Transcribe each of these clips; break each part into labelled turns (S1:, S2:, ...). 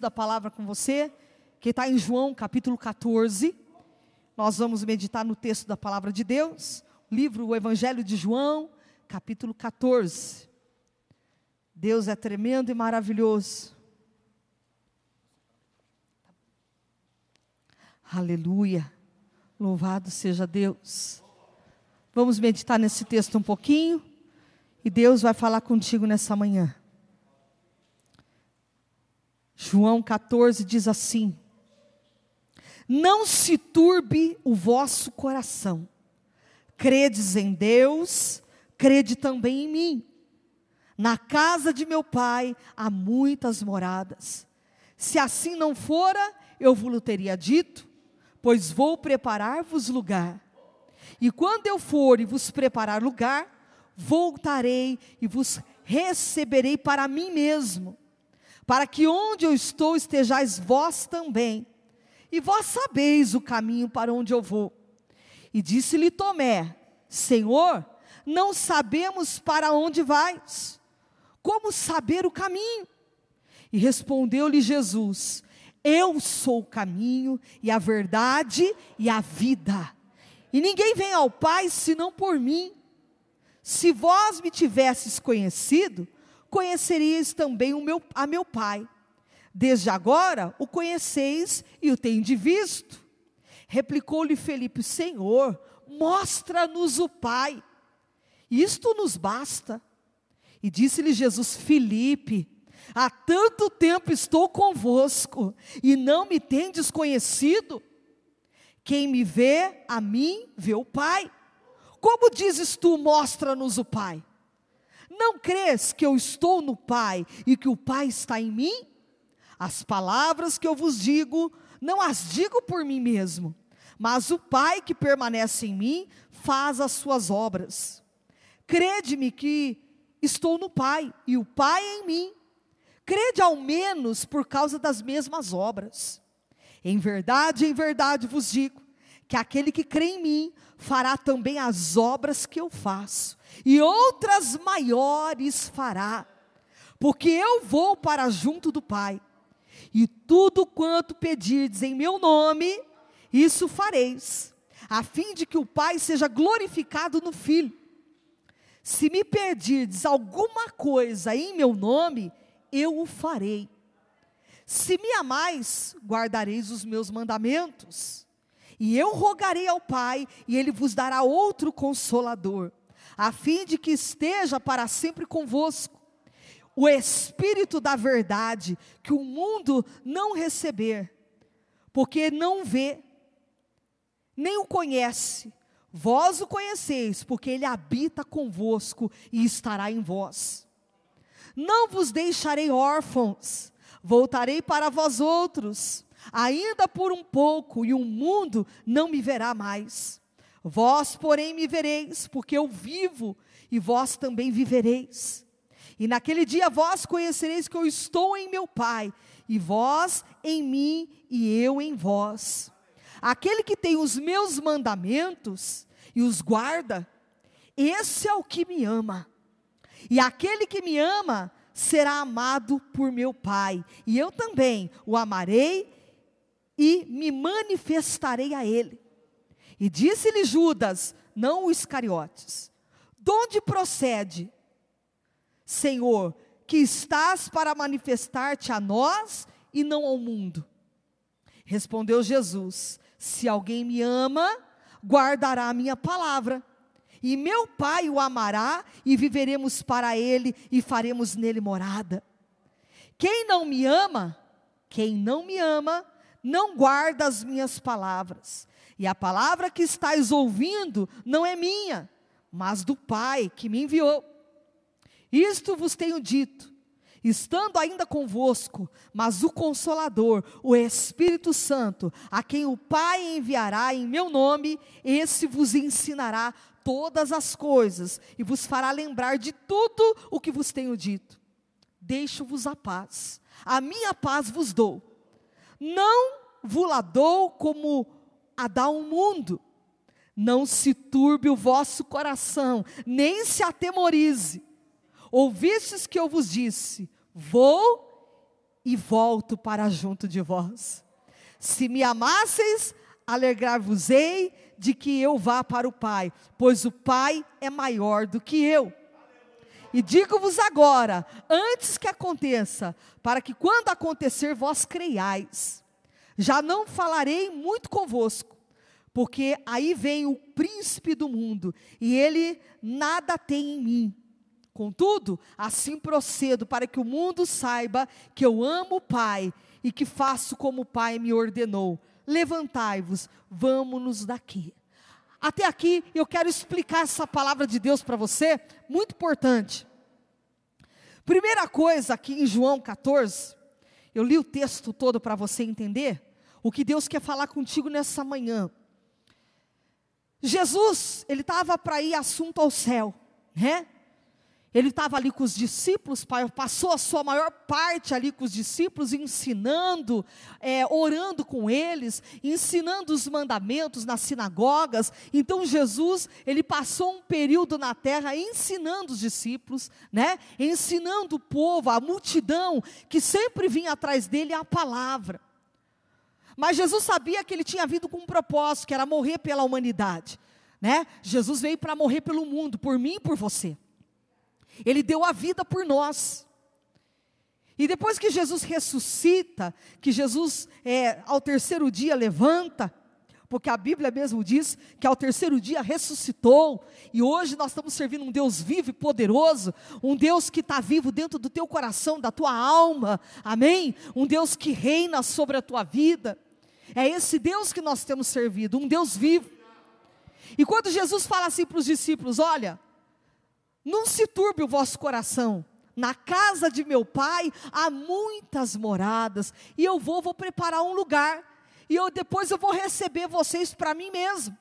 S1: texto da palavra com você, que está em João capítulo 14. Nós vamos meditar no texto da palavra de Deus, livro O Evangelho de João, capítulo 14. Deus é tremendo e maravilhoso. Aleluia. Louvado seja Deus. Vamos meditar nesse texto um pouquinho e Deus vai falar contigo nessa manhã. João 14 diz assim: Não se turbe o vosso coração. Credes em Deus, crede também em mim. Na casa de meu pai há muitas moradas. Se assim não fora, eu vos teria dito, pois vou preparar-vos lugar. E quando eu for e vos preparar lugar, voltarei e vos receberei para mim mesmo, para que onde eu estou estejais vós também. E vós sabeis o caminho para onde eu vou. E disse-lhe Tomé: Senhor, não sabemos para onde vais. Como saber o caminho? E respondeu-lhe Jesus: Eu sou o caminho e a verdade e a vida. E ninguém vem ao Pai senão por mim. Se vós me tivesses conhecido, conheceríeis também o meu, a meu Pai. Desde agora o conheceis e o tendes visto. Replicou-lhe Felipe: Senhor, mostra-nos o Pai. Isto nos basta. E disse-lhe Jesus: Filipe, há tanto tempo estou convosco e não me tendes conhecido? Quem me vê, a mim vê o Pai. Como dizes tu, mostra-nos o Pai? Não crês que eu estou no Pai e que o Pai está em mim? As palavras que eu vos digo, não as digo por mim mesmo, mas o Pai que permanece em mim faz as suas obras. Crede-me que estou no Pai e o Pai em mim. Crede ao menos por causa das mesmas obras. Em verdade, em verdade vos digo que aquele que crê em mim fará também as obras que eu faço, e outras maiores fará, porque eu vou para junto do Pai. E tudo quanto pedirdes em meu nome, isso fareis, a fim de que o Pai seja glorificado no Filho. Se me pedirdes alguma coisa em meu nome, eu o farei. Se me amais, guardareis os meus mandamentos. E eu rogarei ao Pai, e ele vos dará outro consolador, a fim de que esteja para sempre convosco. O Espírito da verdade, que o mundo não receber, porque não vê, nem o conhece, Vós o conheceis, porque ele habita convosco e estará em vós. Não vos deixarei órfãos, voltarei para vós outros, ainda por um pouco, e o mundo não me verá mais. Vós, porém, me vereis, porque eu vivo, e vós também vivereis. E naquele dia vós conhecereis que eu estou em meu Pai, e vós em mim, e eu em vós. Aquele que tem os meus mandamentos e os guarda, esse é o que me ama. E aquele que me ama será amado por meu Pai, e eu também o amarei e me manifestarei a ele. E disse-lhe Judas, não o Iscariotes: De onde procede, Senhor, que estás para manifestar-te a nós e não ao mundo? Respondeu Jesus: se alguém me ama, guardará a minha palavra. E meu Pai o amará, e viveremos para ele, e faremos nele morada. Quem não me ama, quem não me ama, não guarda as minhas palavras. E a palavra que estáis ouvindo não é minha, mas do Pai que me enviou. Isto vos tenho dito, estando ainda convosco, mas o Consolador, o Espírito Santo, a quem o Pai enviará em meu nome, esse vos ensinará todas as coisas e vos fará lembrar de tudo o que vos tenho dito. Deixo-vos a paz, a minha paz vos dou. Não vos la dou como a dá o um mundo. Não se turbe o vosso coração, nem se atemorize. Ouvistes que eu vos disse: Vou e volto para junto de vós. Se me amasseis, alegrar-vos-ei de que eu vá para o Pai, pois o Pai é maior do que eu. E digo-vos agora, antes que aconteça, para que quando acontecer vós creiais. Já não falarei muito convosco, porque aí vem o príncipe do mundo, e ele nada tem em mim. Contudo, assim procedo para que o mundo saiba que eu amo o Pai e que faço como o Pai me ordenou. Levantai-vos, vamos-nos daqui. Até aqui eu quero explicar essa palavra de Deus para você, muito importante. Primeira coisa aqui em João 14, eu li o texto todo para você entender o que Deus quer falar contigo nessa manhã. Jesus, ele estava para ir assunto ao céu, né? Ele estava ali com os discípulos, passou a sua maior parte ali com os discípulos, ensinando, é, orando com eles, ensinando os mandamentos nas sinagogas. Então Jesus, ele passou um período na terra ensinando os discípulos, né? Ensinando o povo, a multidão que sempre vinha atrás dele a palavra. Mas Jesus sabia que ele tinha vindo com um propósito, que era morrer pela humanidade, né? Jesus veio para morrer pelo mundo, por mim e por você. Ele deu a vida por nós. E depois que Jesus ressuscita, que Jesus é, ao terceiro dia levanta, porque a Bíblia mesmo diz que ao terceiro dia ressuscitou, e hoje nós estamos servindo um Deus vivo e poderoso, um Deus que está vivo dentro do teu coração, da tua alma, amém? Um Deus que reina sobre a tua vida, é esse Deus que nós temos servido, um Deus vivo. E quando Jesus fala assim para os discípulos: olha, não se turbe o vosso coração. Na casa de meu pai há muitas moradas, e eu vou, vou preparar um lugar, e eu depois eu vou receber vocês para mim mesmo.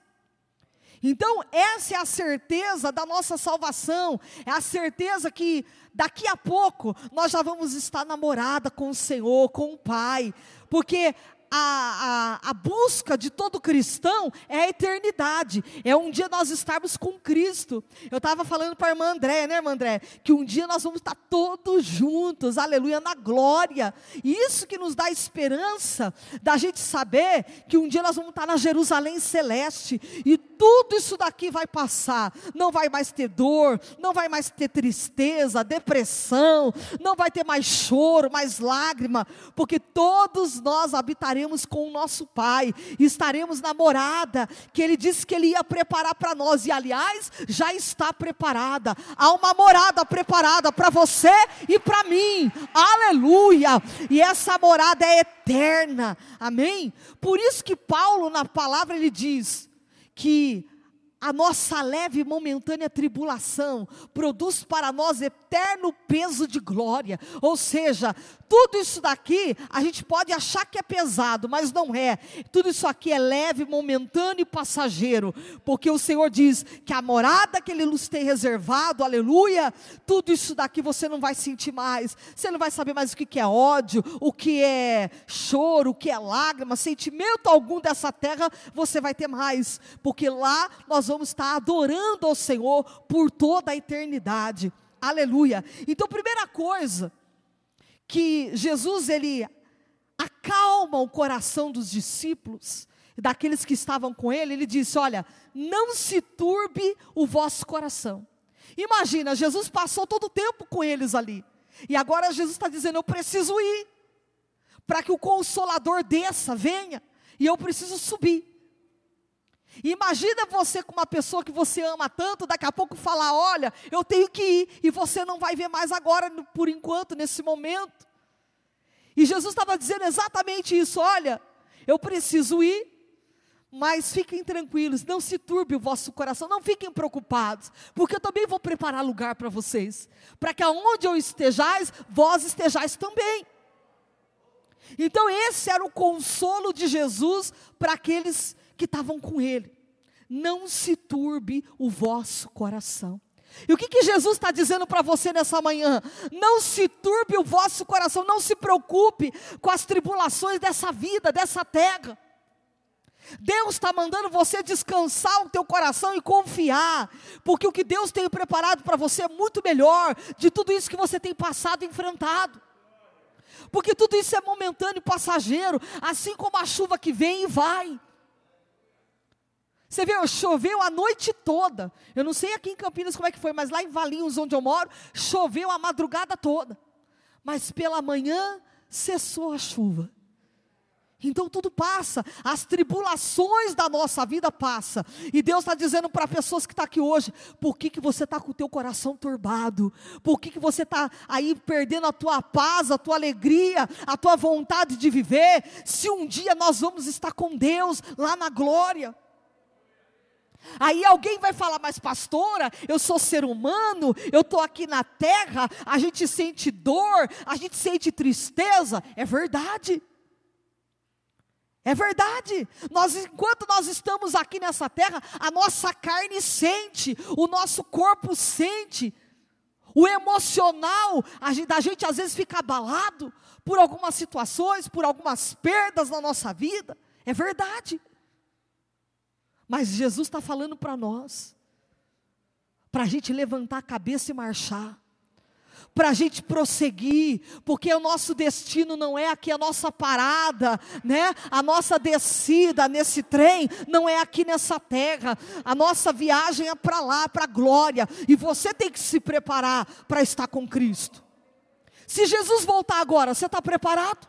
S1: Então, essa é a certeza da nossa salvação, é a certeza que daqui a pouco nós já vamos estar namorada com o Senhor, com o Pai, porque a, a, a, busca de todo cristão é a eternidade, é um dia nós estarmos com Cristo. Eu estava falando para a irmã André, né, irmã André, que um dia nós vamos estar todos juntos, aleluia, na glória. E isso que nos dá esperança da gente saber que um dia nós vamos estar na Jerusalém celeste e tudo isso daqui vai passar. Não vai mais ter dor, não vai mais ter tristeza, depressão, não vai ter mais choro, mais lágrima, porque todos nós habitaremos com o nosso Pai, estaremos na morada que Ele disse que Ele ia preparar para nós, e aliás, já está preparada. Há uma morada preparada para você e para mim, aleluia! E essa morada é eterna, amém? Por isso que Paulo, na palavra, ele diz que a nossa leve e momentânea tribulação produz para nós eterno peso de glória. Ou seja, tudo isso daqui a gente pode achar que é pesado, mas não é. Tudo isso aqui é leve, momentâneo e passageiro, porque o Senhor diz que a morada que Ele nos tem reservado, aleluia, tudo isso daqui você não vai sentir mais. Você não vai saber mais o que é ódio, o que é choro, o que é lágrima, sentimento algum dessa terra você vai ter mais, porque lá nós vamos estar adorando ao Senhor por toda a eternidade. Aleluia. Então, primeira coisa que Jesus ele acalma o coração dos discípulos, daqueles que estavam com ele, ele disse: Olha, não se turbe o vosso coração. Imagina, Jesus passou todo o tempo com eles ali, e agora Jesus está dizendo: Eu preciso ir, para que o consolador desça, venha, e eu preciso subir. Imagina você com uma pessoa que você ama tanto, daqui a pouco falar: Olha, eu tenho que ir, e você não vai ver mais agora, por enquanto, nesse momento. E Jesus estava dizendo exatamente isso: Olha, eu preciso ir, mas fiquem tranquilos, não se turbe o vosso coração, não fiquem preocupados, porque eu também vou preparar lugar para vocês, para que aonde eu estejais, vós estejais também. Então, esse era o consolo de Jesus para aqueles que estavam com ele. Não se turbe o vosso coração. E o que, que Jesus está dizendo para você nessa manhã? Não se turbe o vosso coração, não se preocupe com as tribulações dessa vida, dessa terra. Deus está mandando você descansar o teu coração e confiar, porque o que Deus tem preparado para você é muito melhor de tudo isso que você tem passado e enfrentado. porque tudo isso é momentâneo e passageiro, assim como a chuva que vem e vai. Você vê, choveu a noite toda. Eu não sei aqui em Campinas como é que foi, mas lá em Valinhos, onde eu moro, choveu a madrugada toda. Mas pela manhã cessou a chuva. Então tudo passa, as tribulações da nossa vida passam. E Deus está dizendo para pessoas que estão tá aqui hoje: por que, que você está com o teu coração turbado? Por que, que você está aí perdendo a tua paz, a tua alegria, a tua vontade de viver? Se um dia nós vamos estar com Deus lá na glória. Aí alguém vai falar, mas pastora, eu sou ser humano, eu estou aqui na terra, a gente sente dor, a gente sente tristeza. É verdade. É verdade. Nós, enquanto nós estamos aqui nessa terra, a nossa carne sente, o nosso corpo sente, o emocional da gente às vezes fica abalado por algumas situações, por algumas perdas na nossa vida. É verdade. Mas Jesus está falando para nós, para a gente levantar a cabeça e marchar para a gente prosseguir, porque o nosso destino não é aqui a nossa parada, né? A nossa descida nesse trem não é aqui nessa terra. A nossa viagem é para lá, para a glória, e você tem que se preparar para estar com Cristo. Se Jesus voltar agora, você está preparado?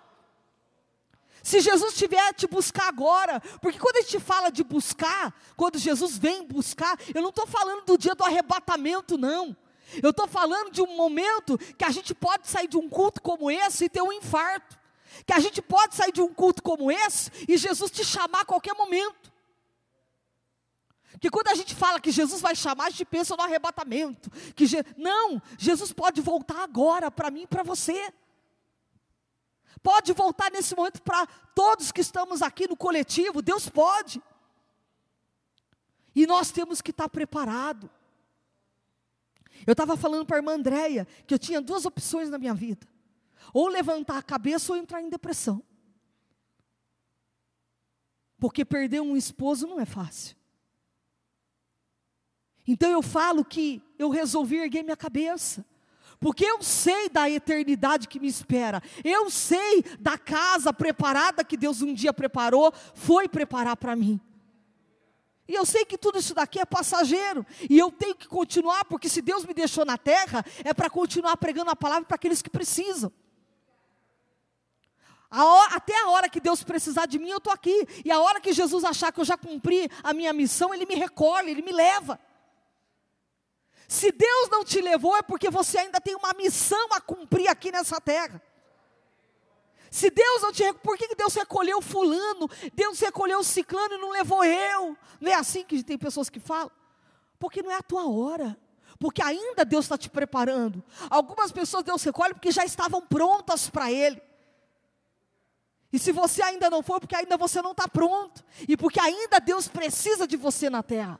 S1: Se Jesus tiver te buscar agora, porque quando a gente fala de buscar, quando Jesus vem buscar, eu não estou falando do dia do arrebatamento, não. Eu estou falando de um momento que a gente pode sair de um culto como esse e ter um infarto. Que a gente pode sair de um culto como esse e Jesus te chamar a qualquer momento. Que quando a gente fala que Jesus vai chamar, a gente pensa no arrebatamento. Que Je... Não, Jesus pode voltar agora para mim e para você. Pode voltar nesse momento para todos que estamos aqui no coletivo, Deus pode. E nós temos que estar preparados. Eu estava falando para a irmã Andréia que eu tinha duas opções na minha vida: ou levantar a cabeça ou entrar em depressão. Porque perder um esposo não é fácil. Então eu falo que eu resolvi erguer minha cabeça. Porque eu sei da eternidade que me espera. Eu sei da casa preparada que Deus um dia preparou, foi preparar para mim. E eu sei que tudo isso daqui é passageiro. E eu tenho que continuar, porque se Deus me deixou na terra, é para continuar pregando a palavra para aqueles que precisam. A hora, até a hora que Deus precisar de mim, eu estou aqui. E a hora que Jesus achar que eu já cumpri a minha missão, Ele me recolhe, Ele me leva. Se Deus não te levou, é porque você ainda tem uma missão a cumprir aqui nessa terra. Se Deus não te por que Deus recolheu fulano? Deus recolheu ciclano e não levou eu. Não é assim que tem pessoas que falam? Porque não é a tua hora. Porque ainda Deus está te preparando. Algumas pessoas Deus recolhe porque já estavam prontas para Ele. E se você ainda não for, porque ainda você não está pronto. E porque ainda Deus precisa de você na terra.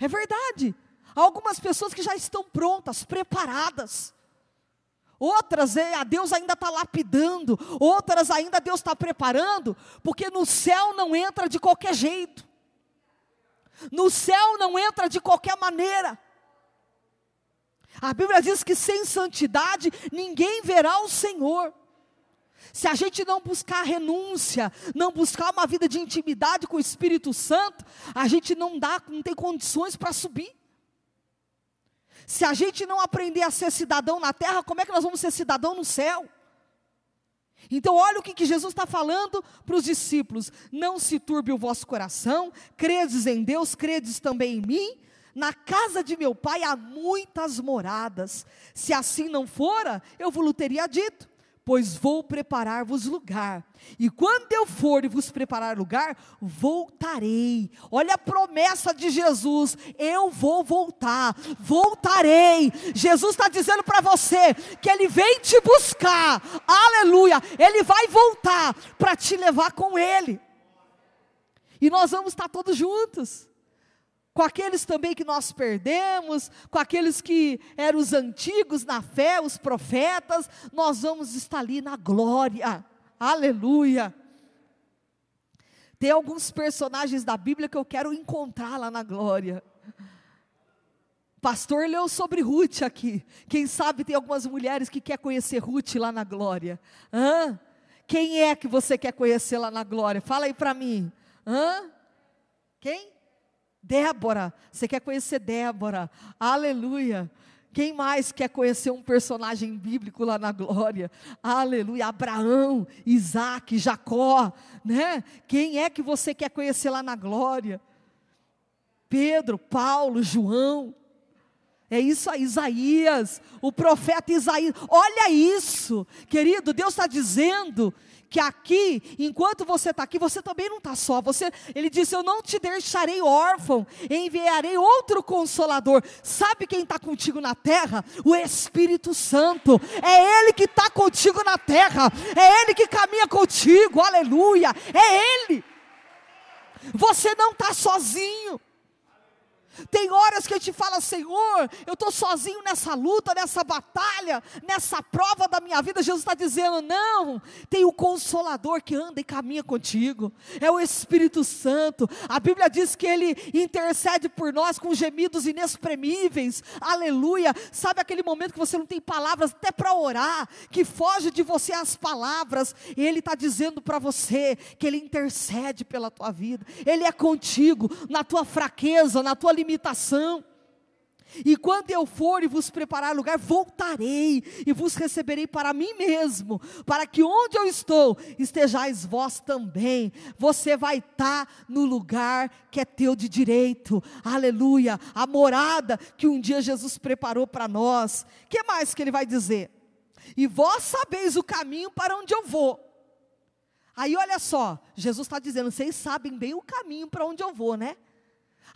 S1: É verdade. Há algumas pessoas que já estão prontas, preparadas. Outras é, a Deus ainda está lapidando, outras ainda Deus está preparando, porque no céu não entra de qualquer jeito, no céu não entra de qualquer maneira. A Bíblia diz que sem santidade ninguém verá o Senhor. Se a gente não buscar renúncia, não buscar uma vida de intimidade com o Espírito Santo, a gente não dá, não tem condições para subir. Se a gente não aprender a ser cidadão na terra, como é que nós vamos ser cidadão no céu? Então, olha o que, que Jesus está falando para os discípulos: não se turbe o vosso coração, credes em Deus, credes também em mim. Na casa de meu pai há muitas moradas. Se assim não fora, eu vos teria dito pois vou preparar-vos lugar. E quando eu for e vos preparar lugar, voltarei. Olha a promessa de Jesus: eu vou voltar, voltarei. Jesus está dizendo para você que Ele vem te buscar, aleluia. Ele vai voltar para te levar com Ele. E nós vamos estar todos juntos com aqueles também que nós perdemos, com aqueles que eram os antigos na fé, os profetas, nós vamos estar ali na glória, aleluia. Tem alguns personagens da Bíblia que eu quero encontrar lá na glória. pastor leu sobre Ruth aqui. Quem sabe tem algumas mulheres que quer conhecer Ruth lá na glória. Hã? Quem é que você quer conhecer lá na glória? Fala aí para mim. Hã? Quem? Débora. Você quer conhecer Débora? Aleluia. Quem mais quer conhecer um personagem bíblico lá na glória? Aleluia. Abraão, Isaac, Jacó, né? Quem é que você quer conhecer lá na glória? Pedro, Paulo, João. É isso aí, Isaías, o profeta Isaías. Olha isso, querido, Deus está dizendo que aqui, enquanto você está aqui, você também não está só. Você, ele disse: Eu não te deixarei órfão, enviarei outro consolador. Sabe quem está contigo na terra? O Espírito Santo. É Ele que está contigo na terra. É Ele que caminha contigo. Aleluia. É Ele. Você não está sozinho. Tem horas que a gente fala, Senhor, eu estou sozinho nessa luta, nessa batalha, nessa prova da minha vida. Jesus está dizendo: não, tem o Consolador que anda e caminha contigo, é o Espírito Santo. A Bíblia diz que ele intercede por nós com gemidos inexprimíveis, aleluia. Sabe aquele momento que você não tem palavras até para orar, que foge de você as palavras, e ele está dizendo para você que ele intercede pela tua vida, ele é contigo, na tua fraqueza, na tua limitação limitação. E quando eu for e vos preparar lugar, voltarei e vos receberei para mim mesmo, para que onde eu estou, estejais vós também. Você vai estar tá no lugar que é teu de direito. Aleluia! A morada que um dia Jesus preparou para nós. Que mais que ele vai dizer? E vós sabeis o caminho para onde eu vou. Aí olha só, Jesus está dizendo, vocês sabem bem o caminho para onde eu vou, né?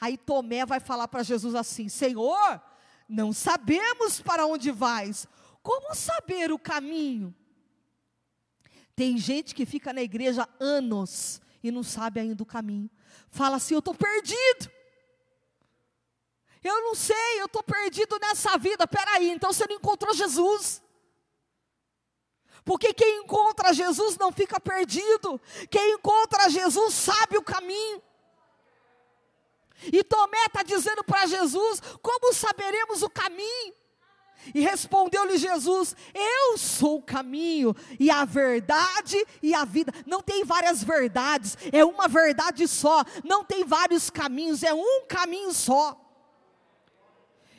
S1: Aí Tomé vai falar para Jesus assim: Senhor, não sabemos para onde vais, como saber o caminho? Tem gente que fica na igreja anos e não sabe ainda o caminho. Fala assim: Eu estou perdido. Eu não sei, eu estou perdido nessa vida. Peraí, então você não encontrou Jesus. Porque quem encontra Jesus não fica perdido. Quem encontra Jesus sabe o caminho. E Tomé está dizendo para Jesus: como saberemos o caminho? E respondeu-lhe Jesus: Eu sou o caminho e a verdade e a vida. Não tem várias verdades, é uma verdade só. Não tem vários caminhos, é um caminho só.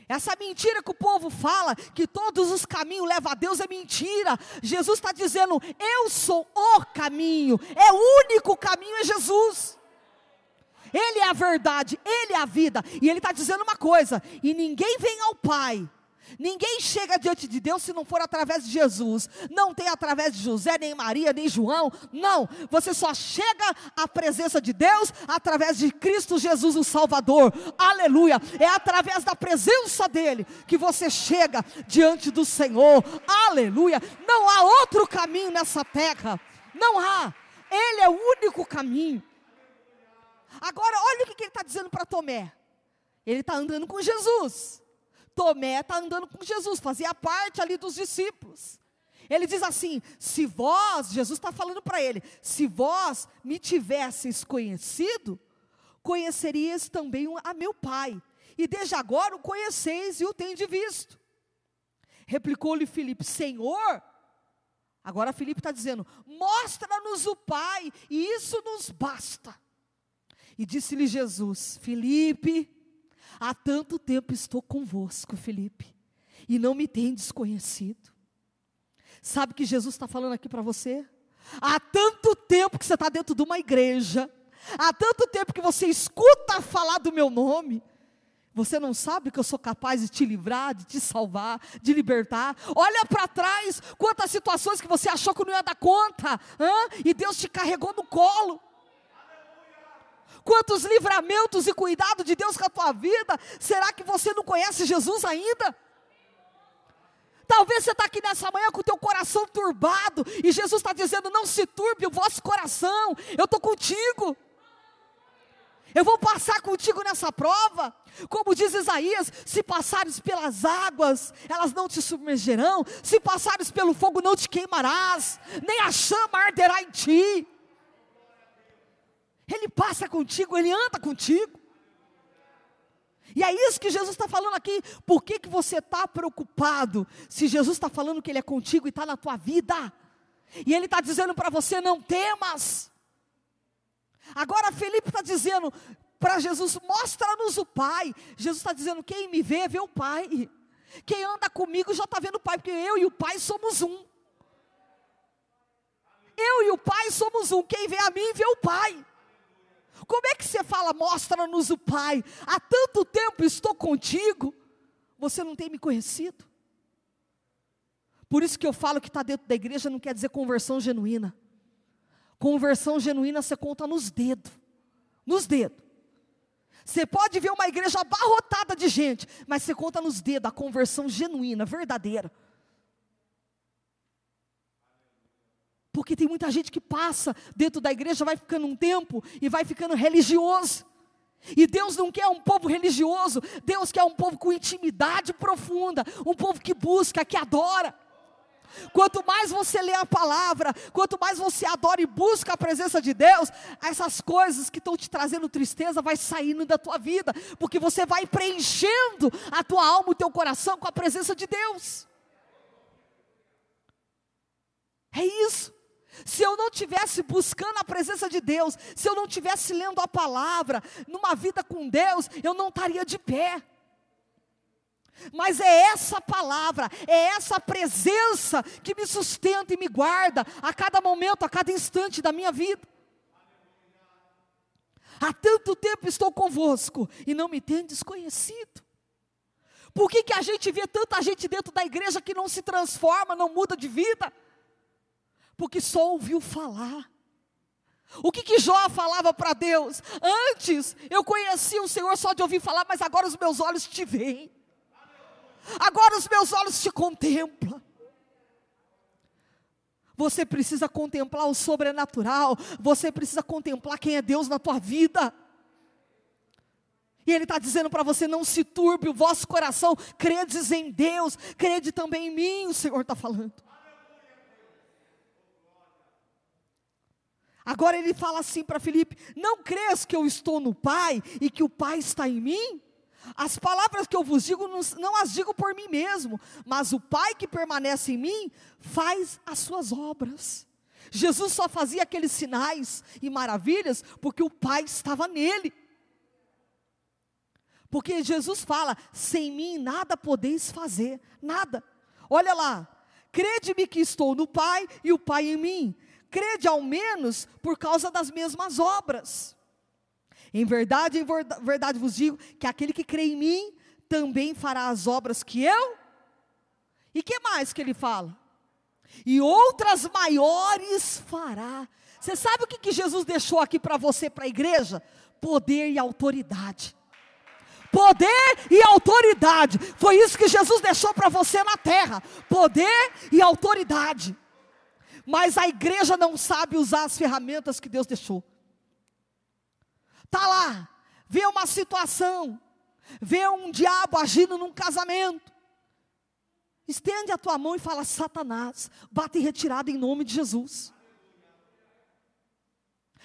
S1: Essa mentira que o povo fala, que todos os caminhos levam a Deus, é mentira. Jesus está dizendo: Eu sou o caminho, é o único caminho, é Jesus. Ele é a verdade, Ele é a vida. E Ele está dizendo uma coisa: e ninguém vem ao Pai. Ninguém chega diante de Deus se não for através de Jesus. Não tem através de José, nem Maria, nem João. Não. Você só chega à presença de Deus através de Cristo Jesus, o Salvador. Aleluia. É através da presença dEle que você chega diante do Senhor. Aleluia. Não há outro caminho nessa terra. Não há. Ele é o único caminho. Agora, olha o que ele está dizendo para Tomé. Ele está andando com Jesus. Tomé está andando com Jesus, fazia parte ali dos discípulos. Ele diz assim: se vós, Jesus está falando para ele, se vós me tivesseis conhecido, conhecerias também a meu Pai, e desde agora o conheceis e o tendes visto. Replicou-lhe Filipe: Senhor, agora Filipe está dizendo: mostra-nos o Pai, e isso nos basta. E disse-lhe Jesus: Felipe, há tanto tempo estou convosco, Felipe, e não me tem desconhecido. Sabe que Jesus está falando aqui para você? Há tanto tempo que você está dentro de uma igreja, há tanto tempo que você escuta falar do meu nome, você não sabe que eu sou capaz de te livrar, de te salvar, de libertar? Olha para trás, quantas situações que você achou que não ia dar conta, hein? e Deus te carregou no colo. Quantos livramentos e cuidado de Deus com a tua vida? Será que você não conhece Jesus ainda? Talvez você está aqui nessa manhã com o teu coração turbado, e Jesus está dizendo: não se turbe o vosso coração, eu estou contigo. Eu vou passar contigo nessa prova. Como diz Isaías: se passares pelas águas, elas não te submergerão. Se passares pelo fogo, não te queimarás. Nem a chama arderá em ti. Ele passa contigo, ele anda contigo. E é isso que Jesus está falando aqui. Por que, que você está preocupado se Jesus está falando que Ele é contigo e está na tua vida? E Ele está dizendo para você: não temas. Agora Felipe está dizendo para Jesus: mostra-nos o Pai. Jesus está dizendo: quem me vê, vê o Pai. Quem anda comigo já está vendo o Pai, porque eu e o Pai somos um. Eu e o Pai somos um. Quem vê a mim, vê o Pai. Como é que você fala, mostra-nos o Pai? Há tanto tempo estou contigo, você não tem me conhecido. Por isso que eu falo que está dentro da igreja não quer dizer conversão genuína. Conversão genuína você conta nos dedos. Nos dedos. Você pode ver uma igreja abarrotada de gente, mas você conta nos dedos a conversão genuína, verdadeira. Porque tem muita gente que passa dentro da igreja, vai ficando um tempo e vai ficando religioso. E Deus não quer um povo religioso, Deus quer um povo com intimidade profunda, um povo que busca, que adora. Quanto mais você lê a palavra, quanto mais você adora e busca a presença de Deus, essas coisas que estão te trazendo tristeza vai saindo da tua vida, porque você vai preenchendo a tua alma, o teu coração com a presença de Deus. É isso. Se eu não tivesse buscando a presença de Deus, se eu não tivesse lendo a palavra, numa vida com Deus, eu não estaria de pé. Mas é essa palavra, é essa presença que me sustenta e me guarda a cada momento, a cada instante da minha vida. Há tanto tempo estou convosco e não me tenho desconhecido. Por que, que a gente vê tanta gente dentro da igreja que não se transforma, não muda de vida? Porque só ouviu falar. O que, que Jó falava para Deus? Antes eu conhecia o Senhor só de ouvir falar, mas agora os meus olhos te veem. Agora os meus olhos te contemplam. Você precisa contemplar o sobrenatural. Você precisa contemplar quem é Deus na tua vida. E Ele está dizendo para você: não se turbe o vosso coração, credes em Deus, crede também em mim, o Senhor está falando. Agora ele fala assim para Felipe: Não crês que eu estou no Pai e que o Pai está em mim? As palavras que eu vos digo, não, não as digo por mim mesmo, mas o Pai que permanece em mim faz as suas obras. Jesus só fazia aqueles sinais e maravilhas porque o Pai estava nele. Porque Jesus fala: sem mim nada podeis fazer, nada. Olha lá, crede-me que estou no Pai e o Pai em mim crede ao menos por causa das mesmas obras. Em verdade, em verdade vos digo que aquele que crê em mim também fará as obras que eu. E que mais que ele fala? E outras maiores fará. Você sabe o que, que Jesus deixou aqui para você, para a igreja? Poder e autoridade. Poder e autoridade. Foi isso que Jesus deixou para você na terra. Poder e autoridade mas a igreja não sabe usar as ferramentas que Deus deixou. Está lá, vê uma situação, vê um diabo agindo num casamento. Estende a tua mão e fala: Satanás, bate retirada em nome de Jesus.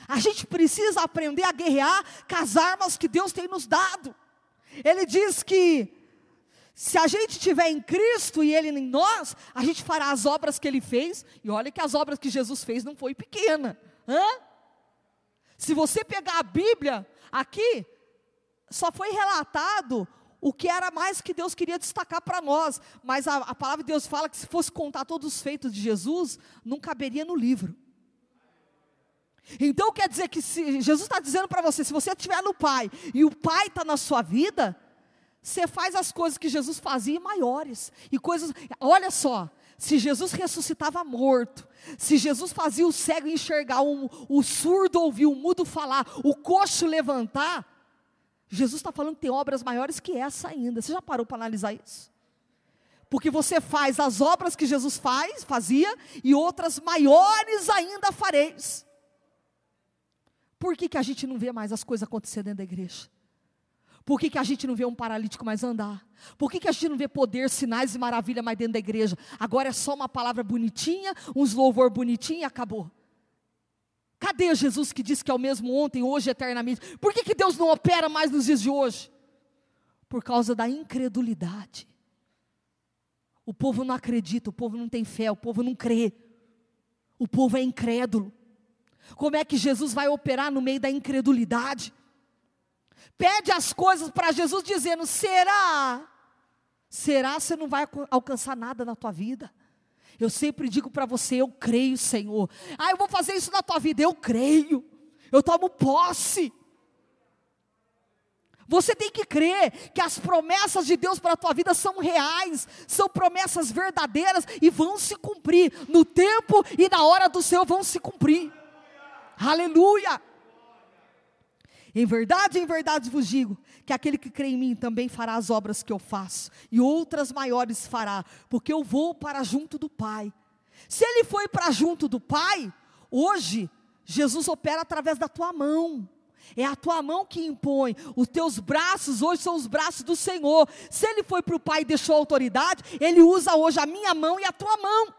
S1: A gente precisa aprender a guerrear com as armas que Deus tem nos dado. Ele diz que se a gente estiver em Cristo e Ele em nós, a gente fará as obras que Ele fez. E olha que as obras que Jesus fez não foi pequena. Hã? Se você pegar a Bíblia aqui, só foi relatado o que era mais que Deus queria destacar para nós. Mas a, a, palavra de Deus fala que se fosse contar todos os feitos de Jesus, não caberia no livro. Então quer dizer que se Jesus está dizendo para você, se você estiver no Pai e o Pai está na sua vida, você faz as coisas que Jesus fazia maiores. E coisas, olha só, se Jesus ressuscitava morto, se Jesus fazia o cego enxergar, um, o surdo ouvir, o mudo falar, o coxo levantar, Jesus está falando que tem obras maiores que essa ainda. Você já parou para analisar isso? Porque você faz as obras que Jesus faz, fazia, e outras maiores ainda fareis. Por que, que a gente não vê mais as coisas acontecendo dentro da igreja? Por que, que a gente não vê um paralítico mais andar? Por que, que a gente não vê poder, sinais e maravilha mais dentro da igreja? Agora é só uma palavra bonitinha, uns louvor bonitinho e acabou. Cadê Jesus que disse que é o mesmo ontem, hoje, eternamente? Por que, que Deus não opera mais nos dias de hoje? Por causa da incredulidade. O povo não acredita, o povo não tem fé, o povo não crê. O povo é incrédulo. Como é que Jesus vai operar no meio da incredulidade? Pede as coisas para Jesus dizendo: será? Será você não vai alcançar nada na tua vida? Eu sempre digo para você: eu creio, Senhor. Ah, eu vou fazer isso na tua vida. Eu creio. Eu tomo posse. Você tem que crer que as promessas de Deus para a tua vida são reais, são promessas verdadeiras e vão se cumprir. No tempo e na hora do Senhor vão se cumprir. Aleluia! Em verdade, em verdade vos digo que aquele que crê em mim também fará as obras que eu faço, e outras maiores fará, porque eu vou para junto do Pai. Se ele foi para junto do Pai, hoje Jesus opera através da tua mão. É a tua mão que impõe. Os teus braços hoje são os braços do Senhor. Se ele foi para o Pai e deixou autoridade, ele usa hoje a minha mão e a tua mão.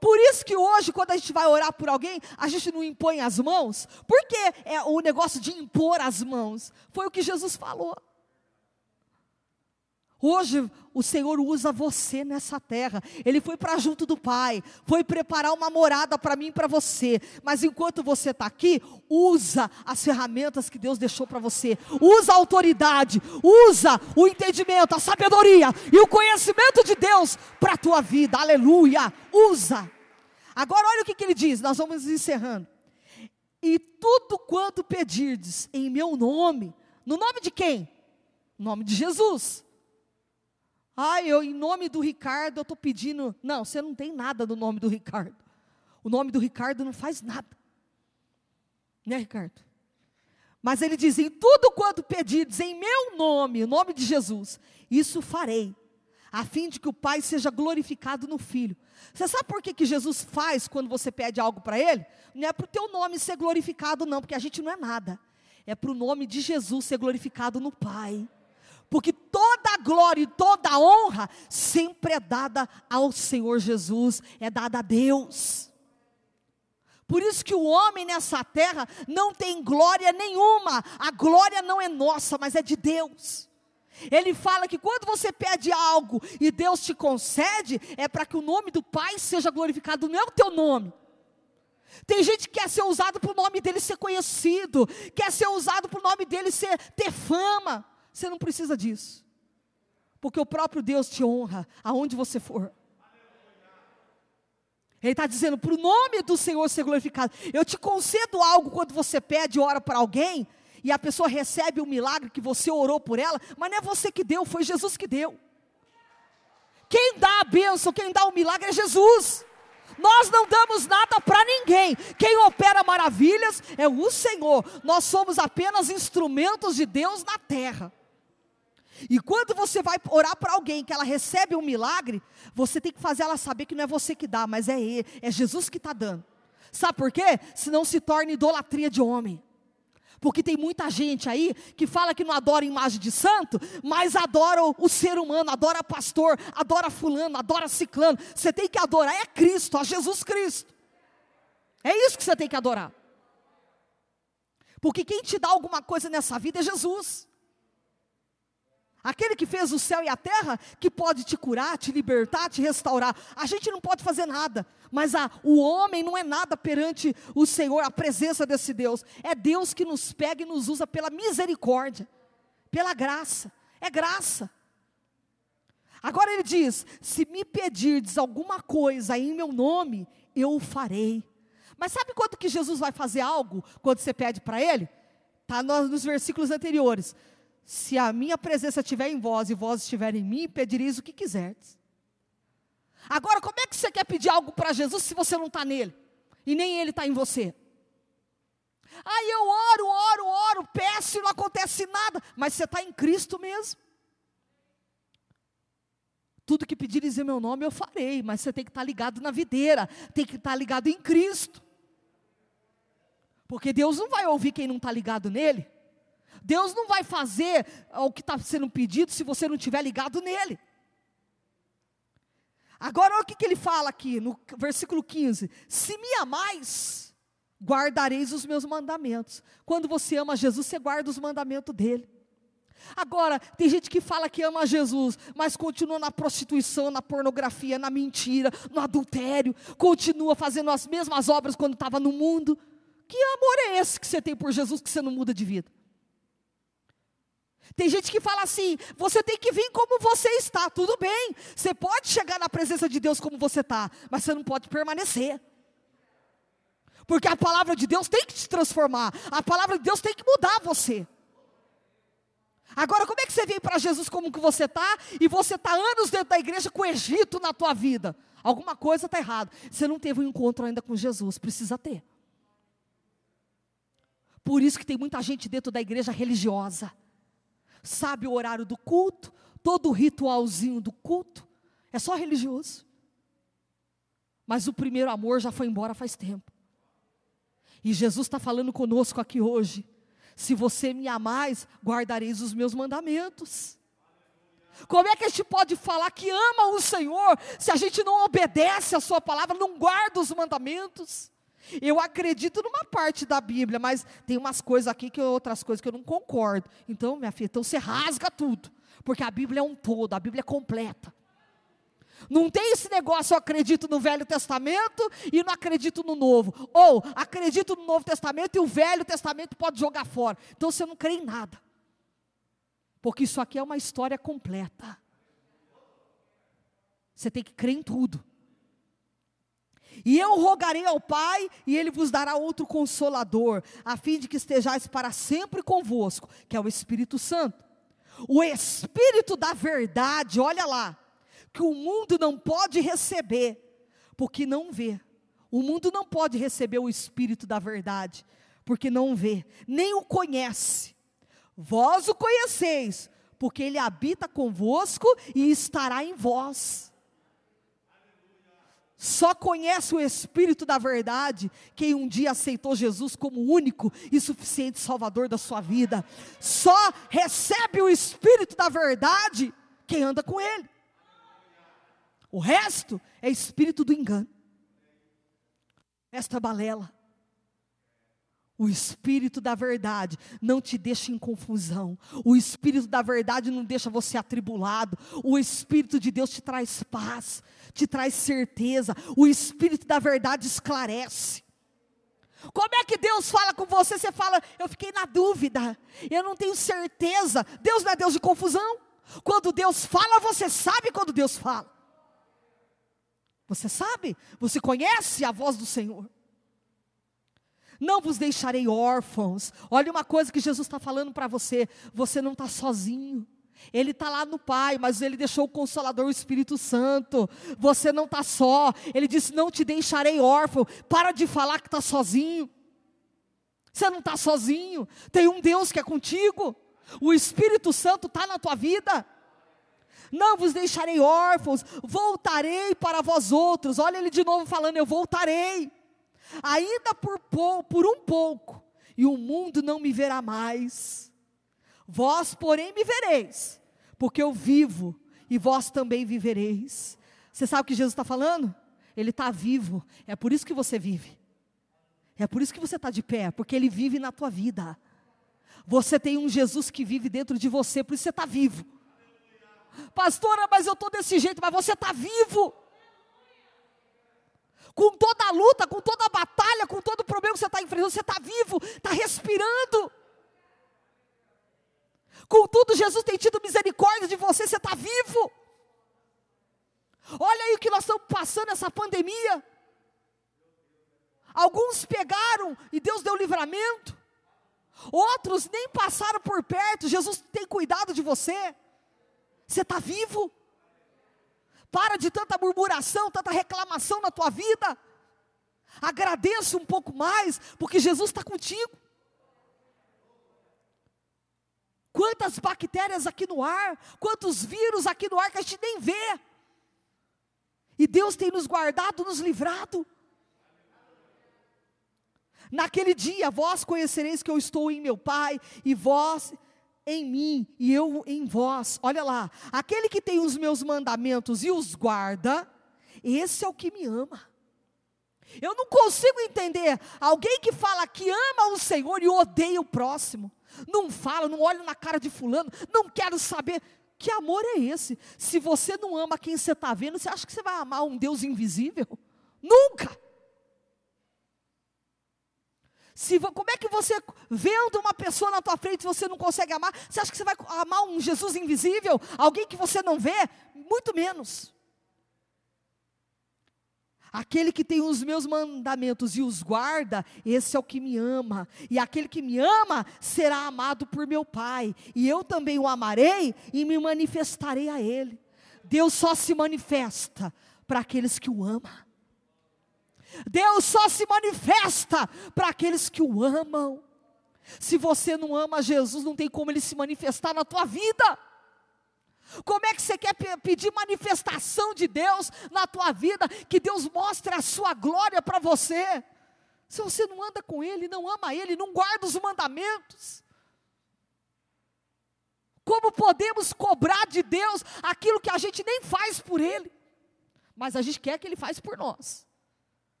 S1: Por isso que hoje, quando a gente vai orar por alguém, a gente não impõe as mãos. Por que é o negócio de impor as mãos? Foi o que Jesus falou. Hoje o Senhor usa você nessa terra. Ele foi para junto do Pai, foi preparar uma morada para mim e para você. Mas enquanto você está aqui, usa as ferramentas que Deus deixou para você. Usa a autoridade, usa o entendimento, a sabedoria e o conhecimento de Deus para a tua vida. Aleluia! Usa. Agora olha o que, que ele diz. Nós vamos encerrando. E tudo quanto pedirdes em meu nome, no nome de quem? nome de Jesus ah, eu, em nome do Ricardo, eu estou pedindo. Não, você não tem nada no nome do Ricardo. O nome do Ricardo não faz nada. Né, Ricardo? Mas ele diz: em tudo quanto pedidos em meu nome, o nome de Jesus, isso farei, a fim de que o Pai seja glorificado no Filho. Você sabe por que, que Jesus faz quando você pede algo para Ele? Não é para o teu nome ser glorificado, não, porque a gente não é nada. É para o nome de Jesus ser glorificado no Pai porque toda a glória e toda a honra sempre é dada ao Senhor Jesus, é dada a Deus. Por isso que o homem nessa terra não tem glória nenhuma, a glória não é nossa, mas é de Deus. Ele fala que quando você pede algo e Deus te concede, é para que o nome do Pai seja glorificado, não é o teu nome. Tem gente que quer ser usado para o nome dele ser conhecido, quer ser usado para o nome dele ser, ter fama. Você não precisa disso. Porque o próprio Deus te honra aonde você for. Ele está dizendo, para o nome do Senhor ser glorificado. Eu te concedo algo quando você pede, ora para alguém, e a pessoa recebe o milagre que você orou por ela, mas não é você que deu, foi Jesus que deu. Quem dá a bênção, quem dá o milagre é Jesus. Nós não damos nada para ninguém. Quem opera maravilhas é o Senhor. Nós somos apenas instrumentos de Deus na terra. E quando você vai orar para alguém que ela recebe um milagre, você tem que fazer ela saber que não é você que dá, mas é ele, é Jesus que está dando. Sabe por quê? Senão se torna idolatria de homem. Porque tem muita gente aí que fala que não adora imagem de santo, mas adora o, ser humano, adora pastor, adora fulano, adora ciclano. Você tem que adorar é Cristo, a Jesus Cristo. É isso que você tem que adorar. Porque quem te dá alguma coisa nessa vida é Jesus. Aquele que fez o céu e a terra, que pode te curar, te libertar, te restaurar. A gente não pode fazer nada, mas a, o homem não é nada perante o Senhor, a presença desse Deus. É Deus que nos pega e nos usa pela misericórdia, pela graça. É graça. Agora ele diz: se me pedirdes alguma coisa em meu nome, eu o farei. Mas sabe quando que Jesus vai fazer algo quando você pede para ele? Está nos versículos anteriores se a minha presença estiver em vós e vós estiver em mim, pedireis o que quiserdes. Agora, como é que você quer pedir algo para Jesus se você não está nele? E nem ele está em você? Aí eu oro, oro, oro, peço e não acontece nada, mas você está em Cristo mesmo. Tudo que pedires em meu nome eu farei, mas você tem que estar tá ligado na videira, tem que estar tá ligado em Cristo. Porque Deus não vai ouvir quem não está ligado nele. Deus não vai fazer o que está sendo pedido se você não estiver ligado nele. Agora, olha o que, que ele fala aqui no versículo 15: Se me amais, guardareis os meus mandamentos. Quando você ama Jesus, você guarda os mandamentos dele. Agora, tem gente que fala que ama Jesus, mas continua na prostituição, na pornografia, na mentira, no adultério, continua fazendo as mesmas obras quando estava no mundo. Que amor é esse que você tem por Jesus que você não muda de vida? Tem gente que fala assim: você tem que vir como você está, tudo bem, você pode chegar na presença de Deus como você está, mas você não pode permanecer. Porque a palavra de Deus tem que te transformar, a palavra de Deus tem que mudar você. Agora, como é que você vem para Jesus como que você está e você está anos dentro da igreja com o Egito na tua vida? Alguma coisa está errada. Você não teve um encontro ainda com Jesus, precisa ter. Por isso que tem muita gente dentro da igreja religiosa. Sabe o horário do culto, todo o ritualzinho do culto, é só religioso. Mas o primeiro amor já foi embora faz tempo. E Jesus está falando conosco aqui hoje. Se você me amais, guardareis os meus mandamentos. Como é que a gente pode falar que ama o Senhor se a gente não obedece a Sua palavra, não guarda os mandamentos? Eu acredito numa parte da Bíblia, mas tem umas coisas aqui que outras coisas que eu não concordo. Então, minha filha, então você rasga tudo, porque a Bíblia é um todo, a Bíblia é completa. Não tem esse negócio, eu acredito no Velho Testamento e não acredito no Novo. Ou acredito no Novo Testamento e o Velho Testamento pode jogar fora. Então você não crê em nada. Porque isso aqui é uma história completa. Você tem que crer em tudo. E eu rogarei ao Pai, e Ele vos dará outro consolador, a fim de que estejais para sempre convosco, que é o Espírito Santo. O Espírito da verdade, olha lá, que o mundo não pode receber, porque não vê. O mundo não pode receber o Espírito da verdade, porque não vê, nem o conhece. Vós o conheceis, porque ele habita convosco e estará em vós. Só conhece o Espírito da verdade quem um dia aceitou Jesus como único e suficiente Salvador da sua vida. Só recebe o Espírito da verdade quem anda com Ele. O resto é espírito do engano. Esta balela. O Espírito da verdade não te deixa em confusão. O Espírito da verdade não deixa você atribulado. O Espírito de Deus te traz paz, te traz certeza. O Espírito da verdade esclarece. Como é que Deus fala com você? Você fala, eu fiquei na dúvida, eu não tenho certeza. Deus não é Deus de confusão. Quando Deus fala, você sabe quando Deus fala. Você sabe, você conhece a voz do Senhor. Não vos deixarei órfãos. Olha uma coisa que Jesus está falando para você: você não está sozinho. Ele está lá no Pai, mas ele deixou o Consolador, o Espírito Santo. Você não está só. Ele disse: Não te deixarei órfão. Para de falar que está sozinho. Você não está sozinho. Tem um Deus que é contigo. O Espírito Santo está na tua vida não vos deixarei órfãos, voltarei para vós outros. Olha ele de novo falando: Eu voltarei, ainda por, por um pouco, e o mundo não me verá mais. Vós, porém, me vereis, porque eu vivo, e vós também vivereis. Você sabe o que Jesus está falando? Ele está vivo, é por isso que você vive. É por isso que você está de pé, porque Ele vive na tua vida. Você tem um Jesus que vive dentro de você, por isso você está vivo. Pastora, mas eu estou desse jeito, mas você está vivo. Com toda a luta, com toda a batalha, com todo o problema que você está enfrentando, você está vivo, está respirando. Contudo, Jesus tem tido misericórdia de você, você está vivo. Olha aí o que nós estamos passando essa pandemia. Alguns pegaram e Deus deu livramento. Outros nem passaram por perto. Jesus tem cuidado de você. Você está vivo? Para de tanta murmuração, tanta reclamação na tua vida. Agradeça um pouco mais, porque Jesus está contigo. Quantas bactérias aqui no ar, quantos vírus aqui no ar que a gente nem vê. E Deus tem nos guardado, nos livrado. Naquele dia, vós conhecereis que eu estou em meu Pai, e vós em mim e eu em vós. Olha lá, aquele que tem os meus mandamentos e os guarda, esse é o que me ama. Eu não consigo entender alguém que fala que ama o Senhor e odeia o próximo. não falo, não olho na cara de fulano, não quero saber. Que amor é esse? Se você não ama quem você está vendo, você acha que você vai amar um Deus invisível? Nunca! Se, como é que você, vendo uma pessoa na tua frente, você não consegue amar? Você acha que você vai amar um Jesus invisível? Alguém que você não vê? Muito menos. Aquele que tem os meus mandamentos e os guarda, esse é o que me ama. E aquele que me ama será amado por meu Pai. E eu também o amarei e me manifestarei a Ele. Deus só se manifesta para aqueles que o amam. Deus só se manifesta para aqueles que o amam. Se você não ama Jesus, não tem como ele se manifestar na tua vida. Como é que você quer pedir manifestação de Deus na tua vida, que Deus mostre a sua glória para você? Se você não anda com Ele, não ama Ele, não guarda os mandamentos. Como podemos cobrar de Deus aquilo que a gente nem faz por Ele, mas a gente quer que Ele faz por nós?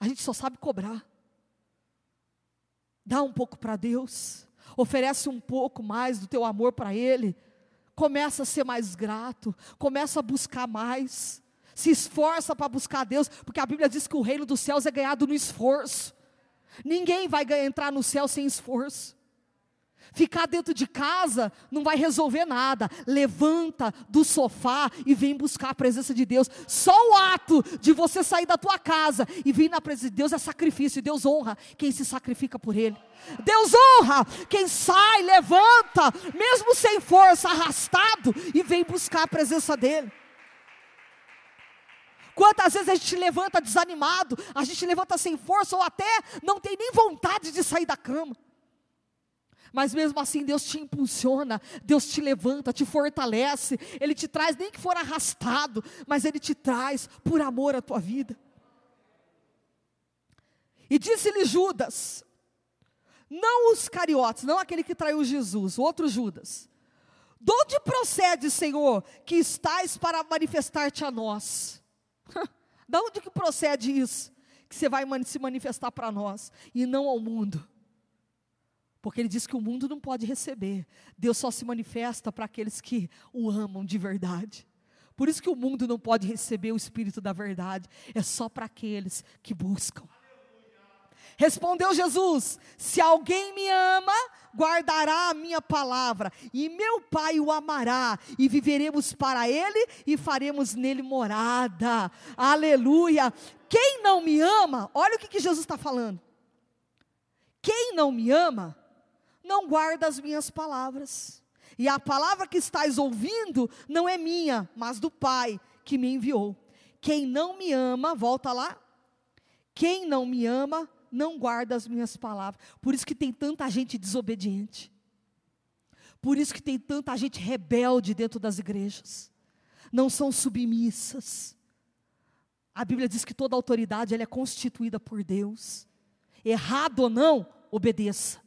S1: A gente só sabe cobrar. Dá um pouco para Deus, oferece um pouco mais do teu amor para Ele, começa a ser mais grato, começa a buscar mais, se esforça para buscar Deus, porque a Bíblia diz que o reino dos céus é ganhado no esforço. Ninguém vai entrar no céu sem esforço. Ficar dentro de casa não vai resolver nada. Levanta do sofá e vem buscar a presença de Deus. Só o ato de você sair da tua casa e vir na presença de Deus é sacrifício. Deus honra quem se sacrifica por Ele. Deus honra quem sai, levanta, mesmo sem força, arrastado, e vem buscar a presença dEle. Quantas vezes a gente levanta desanimado, a gente levanta sem força, ou até não tem nem vontade de sair da cama. Mas mesmo assim, Deus te impulsiona, Deus te levanta, te fortalece, Ele te traz, nem que for arrastado, mas Ele te traz por amor à tua vida. E disse-lhe Judas, não os cariotes, não aquele que traiu Jesus, o outro Judas. De onde procede, Senhor, que estás para manifestar-te a nós? de onde que procede isso? Que você vai se manifestar para nós e não ao mundo. Porque ele diz que o mundo não pode receber. Deus só se manifesta para aqueles que o amam de verdade. Por isso que o mundo não pode receber o Espírito da verdade. É só para aqueles que buscam. Respondeu Jesus: Se alguém me ama, guardará a minha palavra, e meu Pai o amará, e viveremos para ele e faremos nele morada. Aleluia. Quem não me ama, olha o que, que Jesus está falando. Quem não me ama, não guarda as minhas palavras. E a palavra que estás ouvindo não é minha, mas do Pai que me enviou. Quem não me ama, volta lá. Quem não me ama, não guarda as minhas palavras. Por isso que tem tanta gente desobediente. Por isso que tem tanta gente rebelde dentro das igrejas. Não são submissas. A Bíblia diz que toda autoridade ela é constituída por Deus. Errado ou não, obedeça.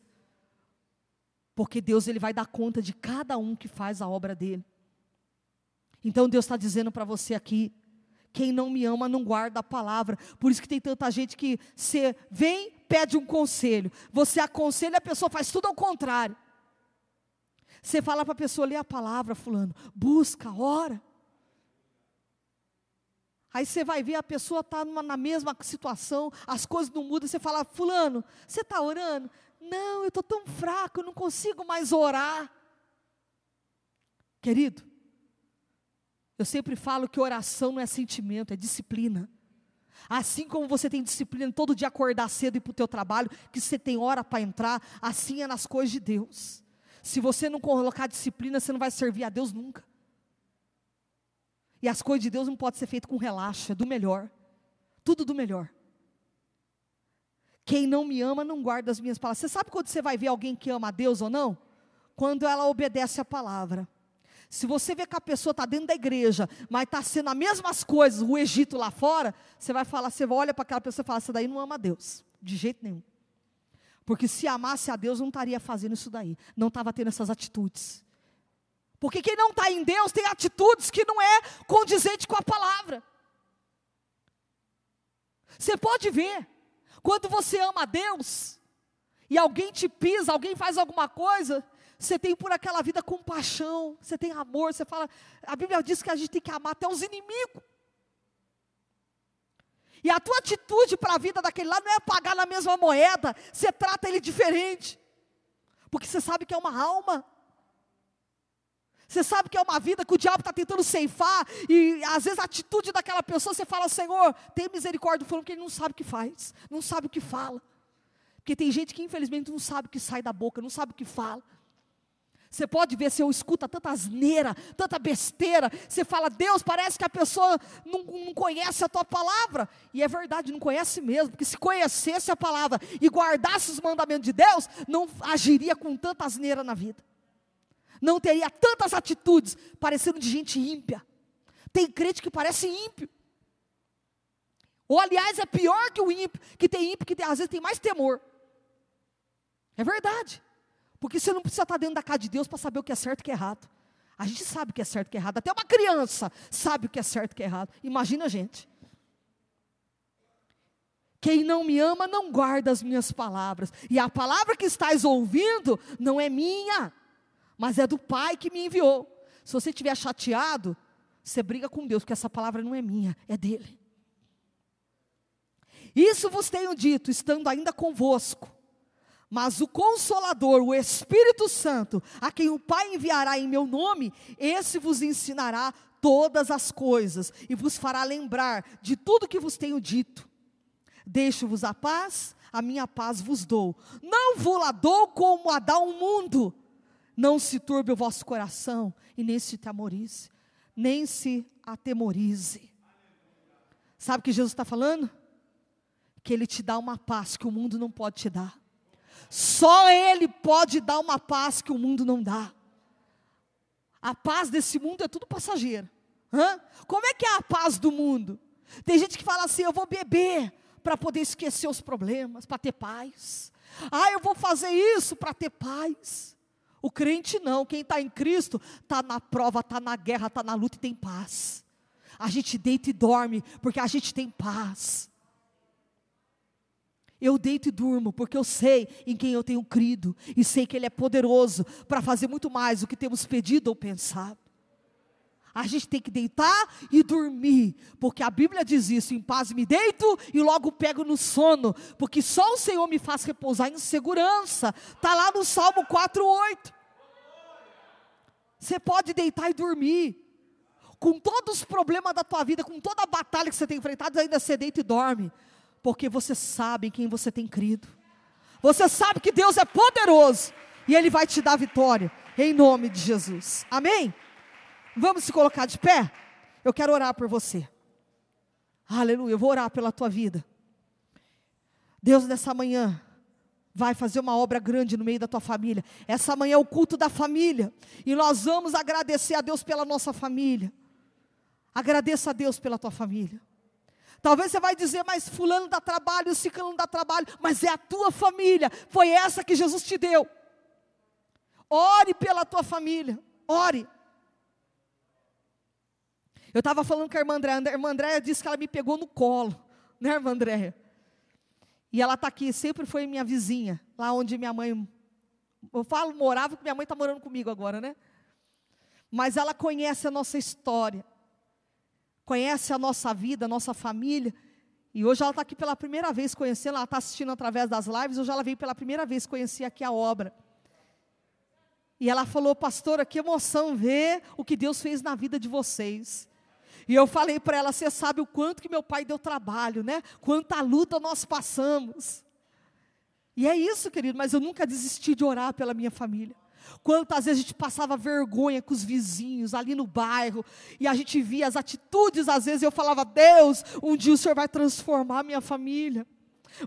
S1: Porque Deus ele vai dar conta de cada um que faz a obra dele. Então Deus está dizendo para você aqui, quem não me ama não guarda a palavra. Por isso que tem tanta gente que você vem, pede um conselho. Você aconselha, a pessoa faz tudo ao contrário. Você fala para a pessoa, lê a palavra, fulano, busca, ora. Aí você vai ver a pessoa está na mesma situação, as coisas não mudam, você fala, fulano, você está orando? Não, eu estou tão fraco, eu não consigo mais orar. Querido, eu sempre falo que oração não é sentimento, é disciplina. Assim como você tem disciplina todo dia acordar cedo e ir para o teu trabalho, que você tem hora para entrar, assim é nas coisas de Deus. Se você não colocar disciplina, você não vai servir a Deus nunca. E as coisas de Deus não podem ser feitas com relaxo, é do melhor. Tudo do melhor. Quem não me ama não guarda as minhas palavras. Você sabe quando você vai ver alguém que ama a Deus ou não? Quando ela obedece a palavra. Se você vê que a pessoa está dentro da igreja, mas está sendo as mesmas coisas, o Egito lá fora, você vai falar, você olha para aquela pessoa e fala, essa daí não ama a Deus, de jeito nenhum. Porque se amasse a Deus, não estaria fazendo isso daí, não estava tendo essas atitudes. Porque quem não está em Deus tem atitudes que não é condizente com a palavra. Você pode ver, quando você ama a Deus, e alguém te pisa, alguém faz alguma coisa, você tem por aquela vida compaixão, você tem amor, você fala. A Bíblia diz que a gente tem que amar até os inimigos. E a tua atitude para a vida daquele lá não é pagar na mesma moeda, você trata ele diferente, porque você sabe que é uma alma. Você sabe que é uma vida que o diabo está tentando ceifar, e às vezes a atitude daquela pessoa, você fala, Senhor, tem misericórdia do fulano, porque ele não sabe o que faz, não sabe o que fala. Porque tem gente que infelizmente não sabe o que sai da boca, não sabe o que fala. Você pode ver se eu escuta tanta asneira, tanta besteira. Você fala, Deus, parece que a pessoa não, não, conhece a tua palavra. E é verdade, não conhece mesmo. Porque se conhecesse a palavra e guardasse os mandamentos de Deus, não agiria com tanta asneira na vida. Não teria tantas atitudes parecendo de gente ímpia. Tem crente que parece ímpio. Ou aliás, é pior que o ímpio, que tem ímpio que tem, às vezes tem mais temor. É verdade. Porque você não precisa estar dentro da casa de Deus para saber o que é certo e o que é errado. A gente sabe o que é certo e o que é errado. Até uma criança sabe o que é certo e o que é errado. Imagina a gente. Quem não me ama não guarda as minhas palavras. E a palavra que estás ouvindo não é minha, mas é do Pai que me enviou. Se você estiver chateado, você briga com Deus, porque essa palavra não é minha, é dele. Isso vos tenho dito, estando ainda convosco. Mas o Consolador, o Espírito Santo, a quem o Pai enviará em meu nome, esse vos ensinará todas as coisas e vos fará lembrar de tudo que vos tenho dito. Deixo-vos a paz, a minha paz vos dou. Não vou lá dou como a dá o mundo. Não se turbe o vosso coração e nem se temorize, nem se atemorize. Sabe o que Jesus está falando? Que Ele te dá uma paz que o mundo não pode te dar. Só Ele pode dar uma paz que o mundo não dá. A paz desse mundo é tudo passageiro. Hã? Como é que é a paz do mundo? Tem gente que fala assim: eu vou beber para poder esquecer os problemas, para ter paz. Ah, eu vou fazer isso para ter paz. O crente não, quem está em Cristo está na prova, está na guerra, está na luta e tem paz. A gente deita e dorme porque a gente tem paz. Eu deito e durmo, porque eu sei em quem eu tenho crido, e sei que Ele é poderoso para fazer muito mais do que temos pedido ou pensado. A gente tem que deitar e dormir, porque a Bíblia diz isso: em paz me deito e logo pego no sono, porque só o Senhor me faz repousar em segurança. Está lá no Salmo 4,8. Você pode deitar e dormir, com todos os problemas da tua vida, com toda a batalha que você tem enfrentado, ainda você deita e dorme, porque você sabe em quem você tem crido. Você sabe que Deus é poderoso e Ele vai te dar vitória, em nome de Jesus. Amém? Vamos se colocar de pé? Eu quero orar por você. Aleluia, eu vou orar pela tua vida. Deus, nessa manhã, vai fazer uma obra grande no meio da tua família. Essa manhã é o culto da família. E nós vamos agradecer a Deus pela nossa família. Agradeça a Deus pela tua família. Talvez você vai dizer, mas fulano dá trabalho, ciclano dá trabalho, mas é a tua família, foi essa que Jesus te deu. Ore pela tua família, ore. Eu estava falando com a irmã Andréia, a irmã Andréia disse que ela me pegou no colo, né, irmã Andréia? E ela está aqui, sempre foi minha vizinha, lá onde minha mãe, eu falo morava, porque minha mãe está morando comigo agora, né? Mas ela conhece a nossa história conhece a nossa vida, a nossa família. E hoje ela está aqui pela primeira vez conhecendo, ela está assistindo através das lives, hoje ela veio pela primeira vez conhecer aqui a obra. E ela falou, pastora, que emoção ver o que Deus fez na vida de vocês. E eu falei para ela, você sabe o quanto que meu pai deu trabalho, né? Quanta luta nós passamos. E é isso, querido, mas eu nunca desisti de orar pela minha família. Quantas vezes a gente passava vergonha com os vizinhos ali no bairro, e a gente via as atitudes, às vezes eu falava: Deus, um dia o Senhor vai transformar a minha família,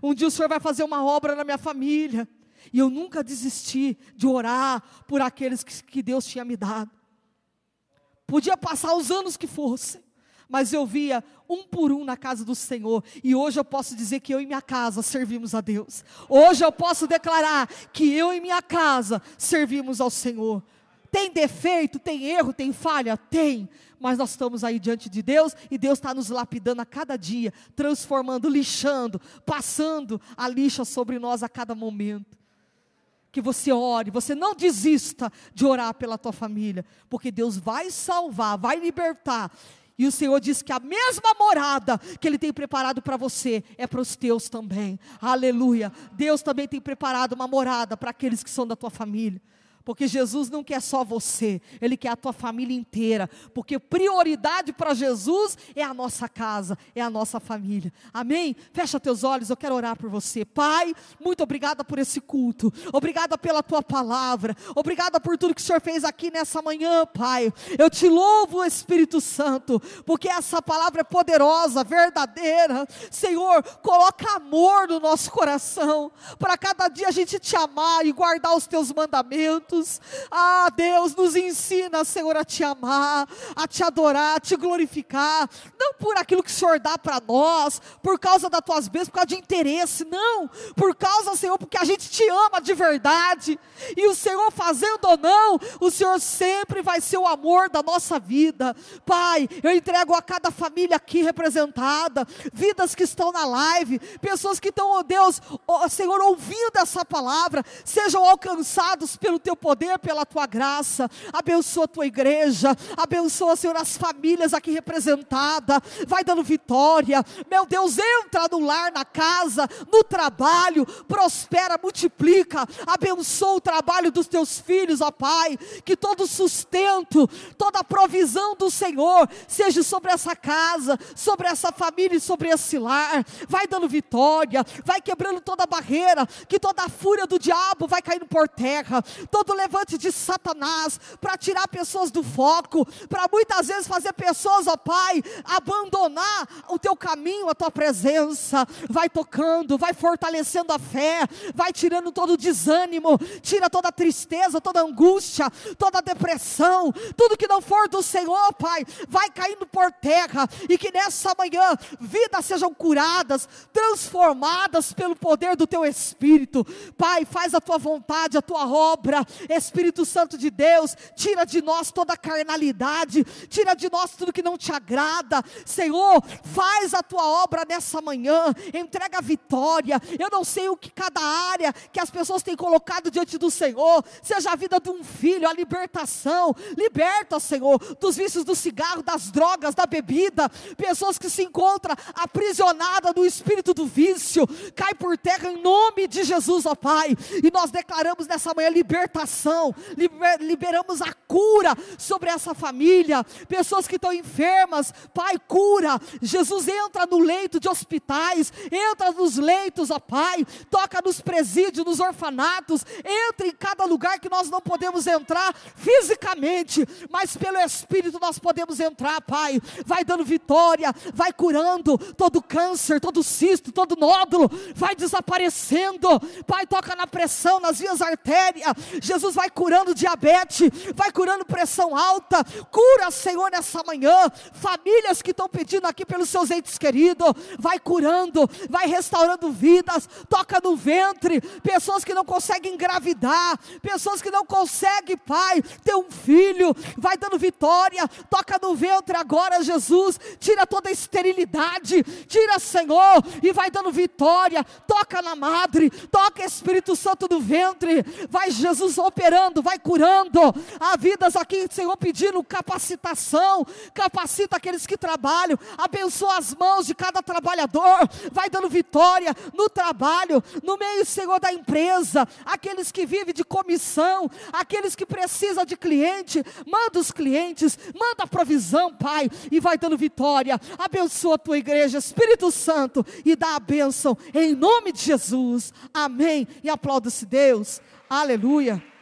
S1: um dia o Senhor vai fazer uma obra na minha família. E eu nunca desisti de orar por aqueles que, que Deus tinha me dado. Podia passar os anos que fossem, mas eu via um por um na casa do Senhor, e hoje eu posso dizer que eu e minha casa servimos a Deus. Hoje eu posso declarar que eu e minha casa servimos ao Senhor. Tem defeito, tem erro, tem falha? Tem, mas nós estamos aí diante de Deus e Deus está nos lapidando a cada dia, transformando, lixando, passando a lixa sobre nós a cada momento. que você ore, você não desista de orar pela tua família, porque Deus vai salvar, vai libertar. E o Senhor diz que a mesma morada que Ele tem preparado para você é para os teus também. Aleluia. Deus também tem preparado uma morada para aqueles que são da tua família. Porque Jesus não quer só você, Ele quer a tua família inteira. Porque prioridade para Jesus é a nossa casa, é a nossa família. Amém? Fecha teus olhos, eu quero orar por você. Pai, muito obrigada por esse culto. Obrigada pela tua palavra. Obrigada por tudo que o Senhor fez aqui nessa manhã, Pai. Eu te louvo, Espírito Santo, porque essa palavra é poderosa, verdadeira. Senhor, coloca amor no nosso coração, para cada dia a gente te amar e guardar os teus mandamentos juntos. Ah, Deus, nos ensina, Senhor, a te amar, a te adorar, a te glorificar, não por aquilo que o Senhor dá para nós, por causa das tuas bênçãos, por causa de interesse, não, por causa, Senhor, porque a gente te ama de verdade, e o Senhor fazendo ou não, o Senhor sempre vai ser o amor da nossa vida. Pai, eu entrego a cada família aqui representada, vidas que estão na live, pessoas que estão, oh Deus, oh, Senhor, ouvindo essa palavra, sejam alcançados pelo teu poder, pela tua graça. Abençoa a tua igreja. Abençoa, Senhor, as famílias aqui representadas. Vai dando vitória. Meu Deus, entra no lar, na casa, no trabalho. Prospera, multiplica. Abençoa o trabalho dos teus filhos, ó Pai. Que todo sustento, toda provisão do Senhor seja sobre essa casa, sobre essa família e sobre esse lar. Vai dando vitória. Vai quebrando toda barreira. Que toda a fúria do diabo vai caindo por terra. Todo levante de Satanás para tirar pessoas do foco, para muitas vezes fazer pessoas, ó Pai, abandonar o teu caminho, a tua presença. Vai tocando, vai fortalecendo a fé, vai tirando todo o desânimo, tira toda a tristeza, toda a angústia, toda a depressão, tudo que não for do Senhor, Pai, vai caindo por terra e que nessa manhã vidas sejam curadas, transformadas pelo poder do teu Espírito. Pai, faz a tua vontade, a tua obra, Espírito Santo de Deus, tira de nós toda a carnalidade, tira de nós tudo que não te agrada. Senhor, faz a tua obra nessa manhã, entrega a vitória. Eu não sei o que cada área que as pessoas têm colocado diante do Senhor, seja a vida de um filho, a libertação. Liberta, Senhor, dos vícios do cigarro, das drogas, da bebida. Pessoas que se encontram aprisionadas no espírito do vício, cai por terra em nome de Jesus, ó Pai. E nós declaramos nessa manhã libertação libertação, liber, liberamos a cura sobre essa família, pessoas que estão enfermas, Pai, cura. Jesus entra no leito de hospitais, entra nos leitos, ó Pai, toca nos presídios, nos orfanatos, entra em cada lugar que nós não podemos entrar fisicamente, mas pelo Espírito nós podemos entrar, Pai. Vai dando vitória, vai curando todo câncer, todo cisto, todo nódulo, vai desaparecendo. Pai, toca na pressão, nas vias artérias. Jesus vai curando diabetes, vai curando pressão alta. Cura, Senhor, nessa manhã. Famílias que estão pedindo aqui pelos seus entes queridos, vai curando, vai restaurando vidas. Toca no ventre, pessoas que não conseguem engravidar, pessoas que não conseguem, Pai, ter um filho. Vai dando vitória, toca no ventre agora, Jesus. Tira toda a esterilidade, tira, Senhor, e vai dando vitória. Toca na madre, toca Espírito Santo no ventre. Vai, Jesus, operando, vai curando. Há vidas aqui, Senhor, pedindo capacitação. Capacita aqueles que trabalham. Abençoa as mãos de cada trabalhador. Vai dando vitória no trabalho, no meio, Senhor, da empresa. Aqueles que vivem de comissão, aqueles que precisam de cliente. Manda os clientes, manda a provisão, Pai, e vai dando vitória. Abençoa a tua igreja, Espírito Santo, e dá a bênção em nome de Jesus. Amém. E aplauda-se Deus. Aleluia.